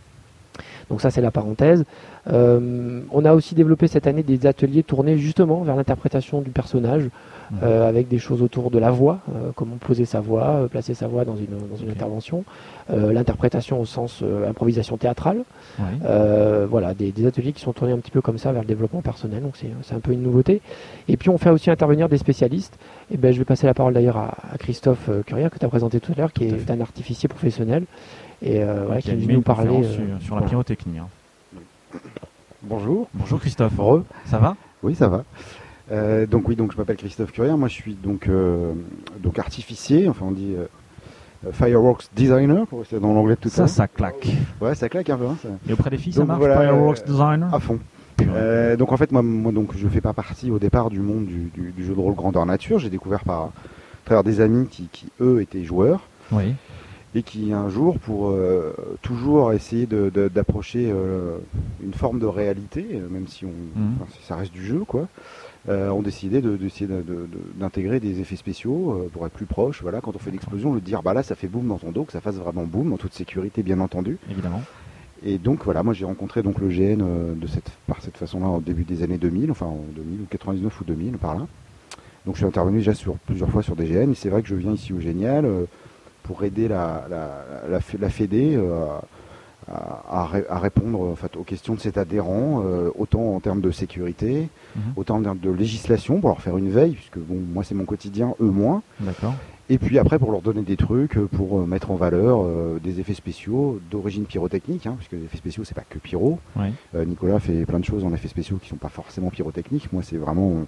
Donc ça c'est la parenthèse. Euh, on a aussi développé cette année des ateliers tournés justement vers l'interprétation du personnage, Mhm. euh, avec des choses autour de la voix, euh, comment poser sa voix, euh, placer sa voix dans une, dans une intervention, euh, l'interprétation au sens euh, improvisation théâtrale, Ouais. euh, voilà, des, des ateliers qui sont tournés un petit peu comme ça vers le développement personnel, donc c'est c'est un peu une nouveauté. Et puis on fait aussi intervenir des spécialistes, et ben, je vais passer la parole d'ailleurs à, à Christophe Currière que tu as présenté tout à l'heure, qui Tout est un artificier professionnel, et euh, voilà, qui qui nous conférence euh, sur, sur la voilà. pyrotechnie. hein. Bonjour. Bonjour Christophe. Re. Ça va? Oui, ça va. Euh, donc oui, donc je m'appelle Christophe Currier. Moi, je suis donc euh, donc artificier. Enfin, on dit euh, fireworks designer pour rester dans l'anglais de tout à Ça, l'heure. ça claque. Ouais, ça claque un peu. hein, ça. Et auprès des filles, ça marche voilà, Fireworks Designer? À fond. Euh, donc en fait, moi, moi, donc je fais pas partie au départ du monde du, du- du jeu de rôle grandeur nature. J'ai découvert par à travers des amis qui, qui, eux étaient joueurs Oui. Et qui un jour, pour euh, toujours essayer de- de- d'approcher euh, une forme de réalité, même si on, Mhm. enfin, ça reste du jeu, quoi, euh, ont décidé de- d'essayer de- de- de- d'intégrer des effets spéciaux euh, pour être plus proche. Voilà, quand on fait l'explosion, le dire bah là, ça fait boum dans ton dos, que ça fasse vraiment boum, en toute sécurité, bien entendu. Évidemment. Et donc voilà, moi j'ai rencontré donc le GN euh, de cette, par cette façon-là au début des années 2000, enfin en 2000 ou 99 ou 2000 par là. Donc je suis intervenu déjà sur plusieurs fois sur des GN et c'est vrai que je viens ici au Génial pour aider la, la, la, F- la Fédé euh, à, à ré- à répondre en fait, aux questions de cet adhérent, euh, autant en termes de sécurité, Mhm. autant en termes de législation pour leur faire une veille, puisque bon, moi c'est mon quotidien, eux moins. D'accord. Et puis après, pour leur donner des trucs, euh, pour mettre en valeur euh, des effets spéciaux d'origine pyrotechnique, hein, puisque les effets spéciaux, c'est pas que pyro. Oui. Euh, Nicolas fait plein de choses en effets spéciaux qui sont pas forcément pyrotechniques. Moi, c'est vraiment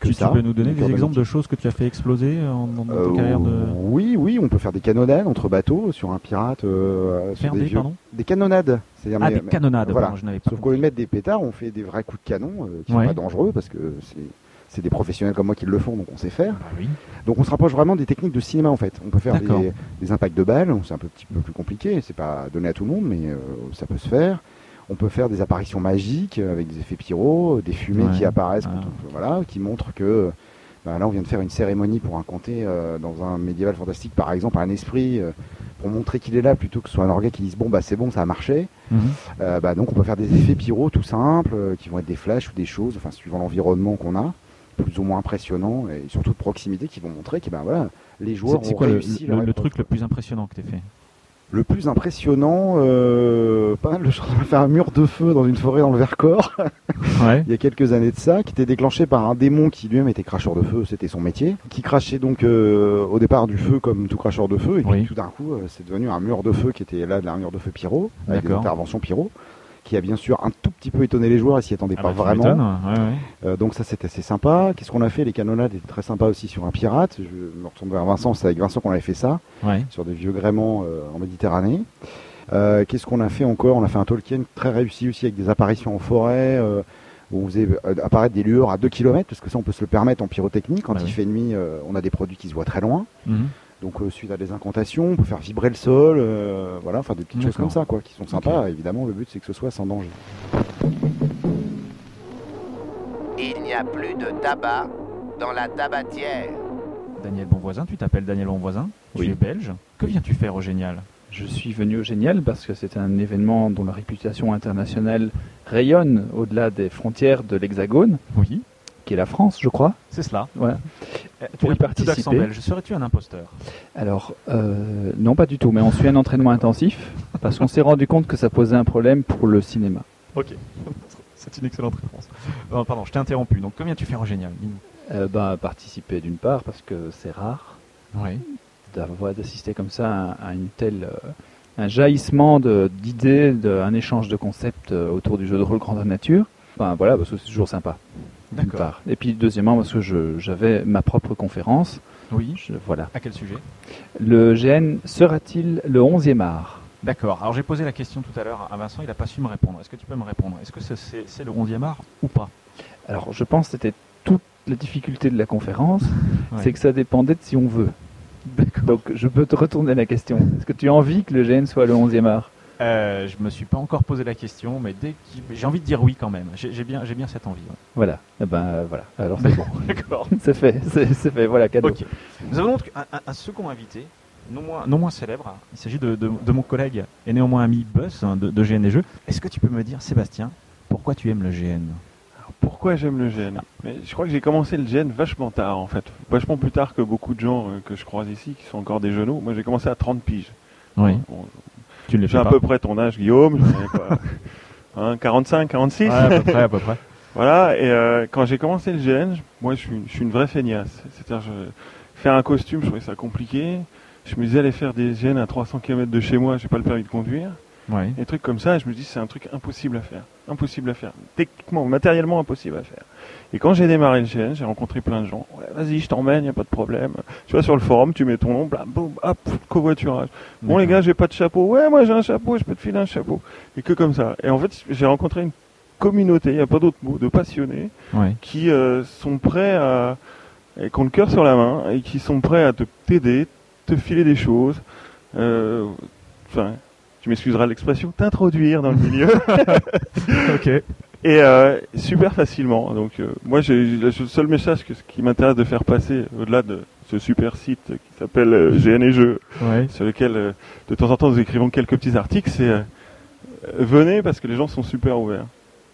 que Tu, ça. tu peux nous donner des urbanistique. exemples de choses que tu as fait exploser en, dans Euh, ta carrière de... Oui, oui, on peut faire des canonnades entre bateaux sur un pirate. euh, sur Faire des, des, pardon des canonnades. C'est-à-dire, Ah, mais- des canonnades, voilà. pardon, je n'avais pas Sauf qu'au lieu de mettre des pétards, on fait des vrais coups de canon euh, qui Ouais. sont pas dangereux parce que c'est c'est des professionnels comme moi qui le font, donc on sait faire. Bah oui. Donc on se rapproche vraiment des techniques de cinéma en fait. On peut faire des, des impacts de balles, c'est un peu, petit peu plus compliqué, c'est pas donné à tout le monde, mais euh, ça peut se faire. On peut faire des apparitions magiques euh, avec des effets pyro, euh, des fumées Ouais. qui apparaissent, quand Ah. voilà, qui montrent que bah, là on vient de faire une cérémonie pour un comté euh, dans un médiéval fantastique, par exemple, un esprit euh, pour montrer qu'il est là plutôt que ce soit un orga qui dise bon bah c'est bon ça a marché. Mhm. Euh, bah, donc on peut faire des effets pyro tout simples, euh, qui vont être des flashs ou des choses, enfin suivant l'environnement qu'on a, plus ou moins impressionnants et surtout de proximité qui vont montrer que ben voilà, les joueurs C'est quoi le, réussi le- truc le plus impressionnant que tu as fait? Le plus impressionnant, euh, pas mal de choses. On a fait un mur de feu dans une forêt dans le Vercors Ouais. il y a quelques années de ça, qui était déclenché par un démon qui lui-même était cracheur de feu, c'était son métier, qui crachait donc euh, au départ du feu comme tout cracheur de feu, et puis Oui. tout d'un coup euh, c'est devenu un mur de feu qui était là, un mur de feu pyro, avec des interventions pyro, qui a bien sûr un tout petit peu étonné les joueurs, ils s'y attendaient Ah pas bah, vraiment. m'étonnes, ouais, ouais. Euh, donc ça c'était assez sympa. Qu'est-ce qu'on a fait? Les canonnades étaient très sympas aussi sur un pirate. Je me retourne vers Vincent, c'est avec Vincent qu'on avait fait ça, Ouais. sur des vieux gréements euh, en Méditerranée. Euh, Qu'est-ce qu'on a fait encore? On a fait un Tolkien très réussi aussi avec des apparitions en forêt. où on faisait apparaître des lueurs à 2 km, parce que ça on peut se le permettre en pyrotechnie. Quand Bah il oui. fait nuit, on a des produits qui se voient très loin. Mhm. Donc euh, suite à des incantations, on peut faire vibrer le sol, euh, voilà, enfin des petites choses comme ça, quoi, qui sont sympas. Évidemment, le but c'est que ce soit sans danger. Il n'y a plus de tabac dans la tabatière. Daniel Bonvoisin, tu t'appelles Daniel Bonvoisin, Oui. tu es belge. Que viens-tu faire au Génial? Je suis venu au Génial parce que c'est un événement dont la réputation internationale rayonne au-delà des frontières de l'Hexagone, Oui. Qui est la France, je crois. C'est cela. Voilà. Euh, Pour tu y n'as pas d'accent belge. Serais-tu un imposteur? Alors, euh, non, pas du tout, mais on suit un entraînement intensif parce qu'on s'est rendu compte que ça posait un problème pour le cinéma. Ok. C'est une excellente réponse. Non, pardon, je t'ai interrompu. Donc, que viens-tu faire au Génial. Euh, ben, participer d'une part parce que c'est rare Oui. d'avoir d'assister comme ça à, à une telle euh, un jaillissement d'idées, de, un échange de concepts euh, autour du jeu de rôle grandeur nature. Enfin voilà, parce que c'est toujours sympa. D'une D'accord. part. Et puis deuxièmement parce que je- j'avais ma propre conférence. Oui. Je- voilà. À quel sujet? Le GN sera-t-il le 11e art? D'accord. Alors, j'ai posé la question tout à l'heure à Vincent, il n'a pas su me répondre. Est-ce que tu peux me répondre? Est-ce que c'est le 11e art ou pas? Alors je pense que c'était tout la difficulté de la conférence, Ouais. c'est que ça dépendait de si on veut. Donc je peux te retourner la question. Est-ce que tu as envie que le GN soit le 11e art? Euh, je me suis pas encore posé la question, mais dès j'ai envie de dire oui quand même. J'ai bien, j'ai bien cette envie. ouais. Voilà. Eh ben euh, voilà. Alors c'est bon. D'accord. c'est fait. C'est fait. Voilà cadeau. Ok. Nous avons donc un, un- un second invité, non moins, non moins célèbre. Il s'agit de, de- de mon collègue et néanmoins ami Buzz hein, de, de GN et Jeux. Est-ce que tu peux me dire, Sébastien, pourquoi tu aimes le GN Pourquoi j'aime le GN Mais Je crois que j'ai commencé le GN vachement tard en fait. Vachement plus tard que beaucoup de gens euh, que je croise ici qui sont encore des genoux. Moi j'ai commencé à 30 piges. Oui. Bon, Tu j'ai à peu près ton âge Guillaume. j'en ai quoi, hein, 45, 46 Ouais, à peu près, à peu près. Voilà, et euh, quand j'ai commencé le GN, moi je suis, je suis une vraie feignasse. C'est-à-dire, je, faire un costume, je trouvais ça compliqué. Je me disais aller faire des GN à 300 km de chez moi, j'ai pas le permis de conduire. Ouais. Des trucs comme ça, et je me dis c'est un truc impossible à faire. Impossible à faire. Techniquement, matériellement impossible à faire. Et quand j'ai démarré le GN, j'ai rencontré plein de gens. Ouais, vas-y, je t'emmène, y a pas de problème. Tu vas sur le forum, tu mets ton nom, blam, boum, hop, covoiturage. Bon les gars, j'ai pas de chapeau. Ouais, moi j'ai un chapeau, je peux te filer un chapeau. Et que comme ça. Et en fait, j'ai rencontré une communauté, il n'y a pas d'autre mot, de passionnés Ouais. qui euh, sont prêts à, et qui ont le cœur sur la main et qui sont prêts à te t'aider, te filer des choses. Euh, Enfin, tu m'excuseras l'expression, t'introduire dans le milieu. ok. Et euh, super facilement. Donc euh, moi, j'ai le seul message que, qui m'intéresse de faire passer, au-delà de ce super site qui s'appelle euh, GN et Jeux, Ouais. sur lequel euh, de temps en temps nous écrivons quelques petits articles, c'est venez parce que les gens sont super ouverts.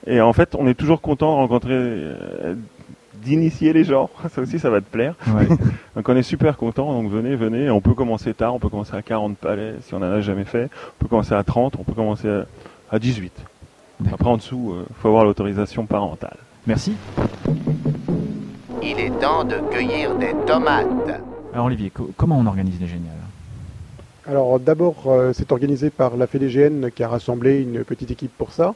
Et en fait, on est toujours content de rencontrer, d'initier les gens. Ça aussi, ça va te plaire. Ouais. donc on est super content. Donc venez, venez. On peut commencer tard. On peut commencer à 40 palais si on en a jamais fait. On peut commencer à 30. On peut commencer à, à 18. Après, en dessous, il faut avoir l'autorisation parentale. Merci. Il est temps de cueillir des tomates. Alors Olivier, co- comment on organise les géniales? Alors d'abord, euh, c'est organisé par la FEDGN qui a rassemblé une petite équipe pour ça.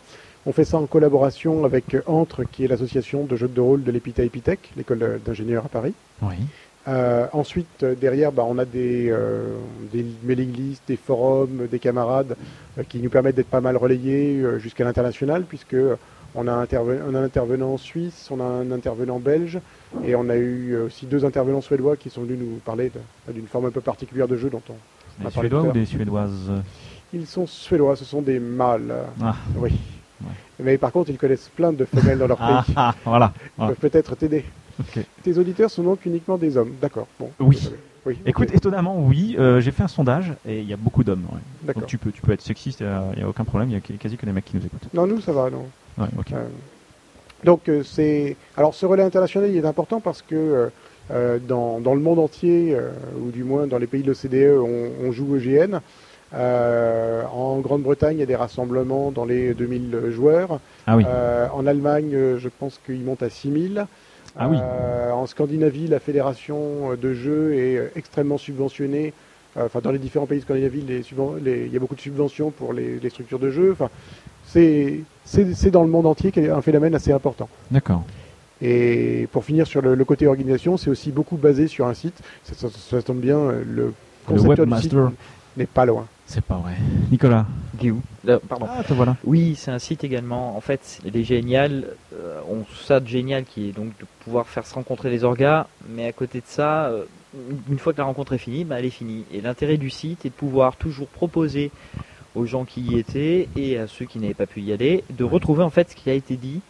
On fait ça en collaboration avec Entre, qui est l'association de jeux de rôle de l'EPITA Epitech, l'école euh, d'ingénieurs à Paris. Oui. Euh, ensuite, euh, derrière, bah, on a des, euh, des mailing lists, des forums, des camarades euh, qui nous permettent d'être pas mal relayés euh, jusqu'à l'international, puisque euh, on a, interve- on a un intervenant suisse, on a un intervenant belge, et on a eu euh, aussi deux intervenants suédois qui sont venus nous parler de- d'une forme un peu particulière de jeu dont on, Des a parlé Suédois ou des Suédoises? Ils sont suédois, ce sont des mâles. Ah. Oui. Mais par contre, ils connaissent plein de femelles dans leur Ah, pays. ah, voilà. Ils peuvent peut-être t'aider. Tes auditeurs sont donc uniquement des hommes. D'accord. Bon. Oui. Oui. Écoute, étonnamment, oui. euh, J'ai fait un sondage et il y a beaucoup d'hommes. ouais. D'accord. Donc tu peux, tu peux être sexiste, il n'y a, aucun problème. Il y a quasi que des mecs qui nous écoutent. Non, nous, ça va, non. Ouais, ok. Euh, donc, euh, c'est. Alors, ce relais international, il est important parce que dans, dans le monde entier, ou du moins dans les pays de l'OCDE, on, on joue au GN. Euh, en Grande-Bretagne, il y a des rassemblements dans les 2000 joueurs. Ah oui. Euh, en Allemagne, euh, je pense qu'ils montent à 6000. Ah oui. Euh, en Scandinavie, la fédération de jeux est extrêmement subventionnée. Enfin, dans les différents pays de Scandinavie, les subven- les- il y a beaucoup de subventions pour les, les structures de jeux. Enfin, c'est dans le monde entier qu'il y a un phénomène assez important. D'accord. Et pour finir sur le, le côté organisation, c'est aussi beaucoup basé sur un site. Ça, ça- ça tombe bien, le concepteur du site webmaster. n'est pas loin. C'est pas vrai. Nicolas. Guillaume. Là, pardon. Ah, te voilà. Oui, c'est un site également. En fait, les génial euh, ont ça de génial qui est donc de pouvoir faire se rencontrer les orgas, mais à côté de ça, euh, une fois que la rencontre est finie, bah, elle est finie. Et l'intérêt du site est de pouvoir toujours proposer aux gens qui y étaient et à ceux qui n'avaient pas pu y aller de retrouver en fait ce qui a été dit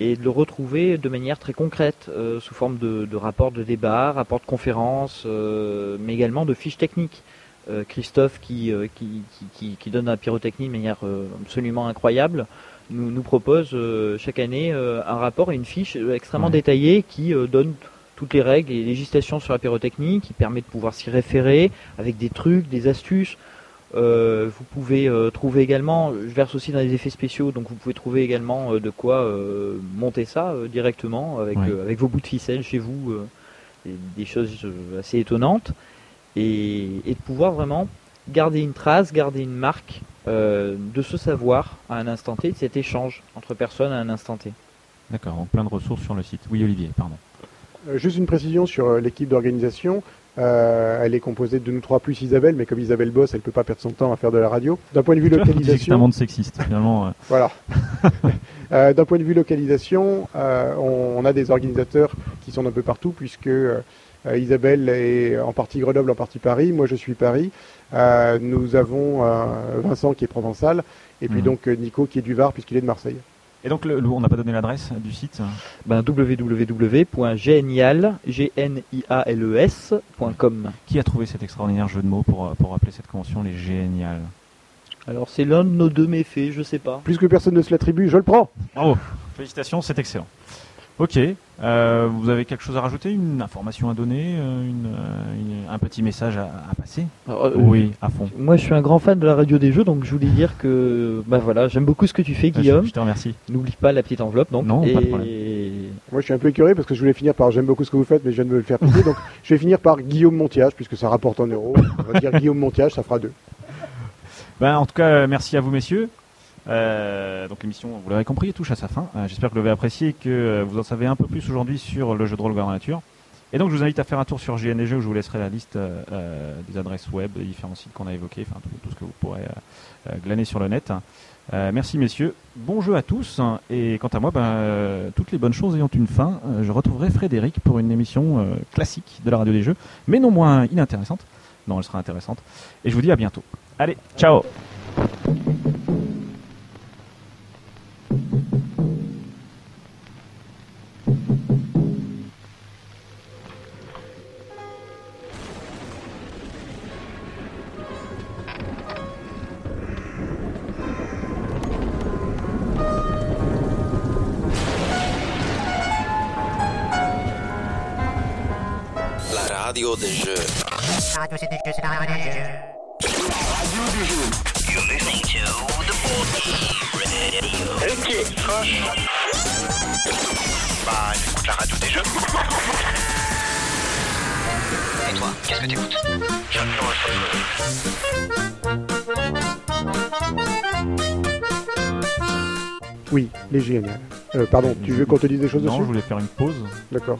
et de le retrouver de manière très concrète euh, sous forme de, de rapports de débat, rapports de conférences, euh, mais également de fiches techniques. Euh, Christophe qui, euh, qui, qui, donne la pyrotechnie de manière euh, absolument incroyable nous, nous propose chaque année un rapport et une fiche extrêmement Ouais. détaillée qui donne toutes les règles et les législations sur la pyrotechnie, qui permet de pouvoir s'y référer avec des trucs, des astuces. Vous pouvez trouver également, je verse aussi dans les effets spéciaux, donc vous pouvez trouver également de quoi monter ça directement avec, Ouais. avec vos bouts de ficelle chez vous, des, des choses assez étonnantes, et, et de pouvoir vraiment garder une trace, garder une marque euh, de ce savoir à un instant T, de cet échange entre personnes à un instant T. D'accord. Donc plein de ressources sur le site. Oui, Olivier, pardon. Euh, juste une précision sur euh, l'équipe d'organisation. Euh, elle est composée de nous trois plus Isabelle, mais comme Isabelle bosse, elle peut pas perdre son temps à faire de la radio. D'un point de vue Tu vois, on disait que c'était un localisation, monde sexiste. Finalement, euh, voilà. Euh, D'un point de vue localisation, euh, on, on a des organisateurs qui sont un peu partout, puisque Isabelle est en partie Grenoble, en partie Paris. Moi, je suis Paris. Euh, nous avons euh, Vincent qui est provençal, et puis Mhm. donc euh, Nico qui est du Var, puisqu'il est de Marseille. Et donc, le- le- on n'a pas donné l'adresse du site? Ben, www.genial, G-N-I-A-L-E-S.com. Qui a trouvé cet extraordinaire jeu de mots pour, euh, pour appeler cette convention les Géniales Alors, c'est l'un de nos deux méfaits, je sais pas. Puisque personne ne se l'attribue, je le prends. Bravo Félicitations, c'est excellent. Ok, euh, vous avez quelque chose à rajouter Une information à donner euh, une, euh, une- Un petit message à, à passer Alors, euh, Oui, à fond. Moi, je suis un grand fan de la radio des jeux, donc je voulais dire que, bah voilà, j'aime beaucoup ce que tu fais, Ah, je- Guillaume. je te remercie. N'oublie pas la petite enveloppe, donc. Non, pas de problème. Moi, je suis un peu écœuré parce que je voulais finir par j'aime beaucoup ce que vous faites, mais je viens de me le faire piquer. donc, je vais finir par Guillaume Montiage, puisque ça rapporte en euros. On va dire Guillaume Montiage, ça fera deux. Ben, en tout cas, merci à vous, messieurs. Euh, donc l'émission, vous l'avez compris, touche à sa fin. Euh, J'espère que vous l'avez apprécié et que euh, vous en savez un peu plus aujourd'hui sur le jeu de rôle Grandeur Nature. Et donc je vous invite à faire un tour sur GNG où je vous laisserai la liste des adresses web, des différents sites qu'on a évoqués, enfin tout, ce que vous pourrez glaner sur le net. Merci messieurs, bon jeu à tous. Et quant à moi, ben, toutes les bonnes choses ayant une fin, je retrouverai Frédéric pour une émission classique de la radio des jeux, mais non moins inintéressante. Non, elle sera intéressante. Et je vous dis à bientôt. Allez, ciao Euh, pardon, tu veux qu'on te dise des choses Non, dessus je voulais faire une pause. D'accord.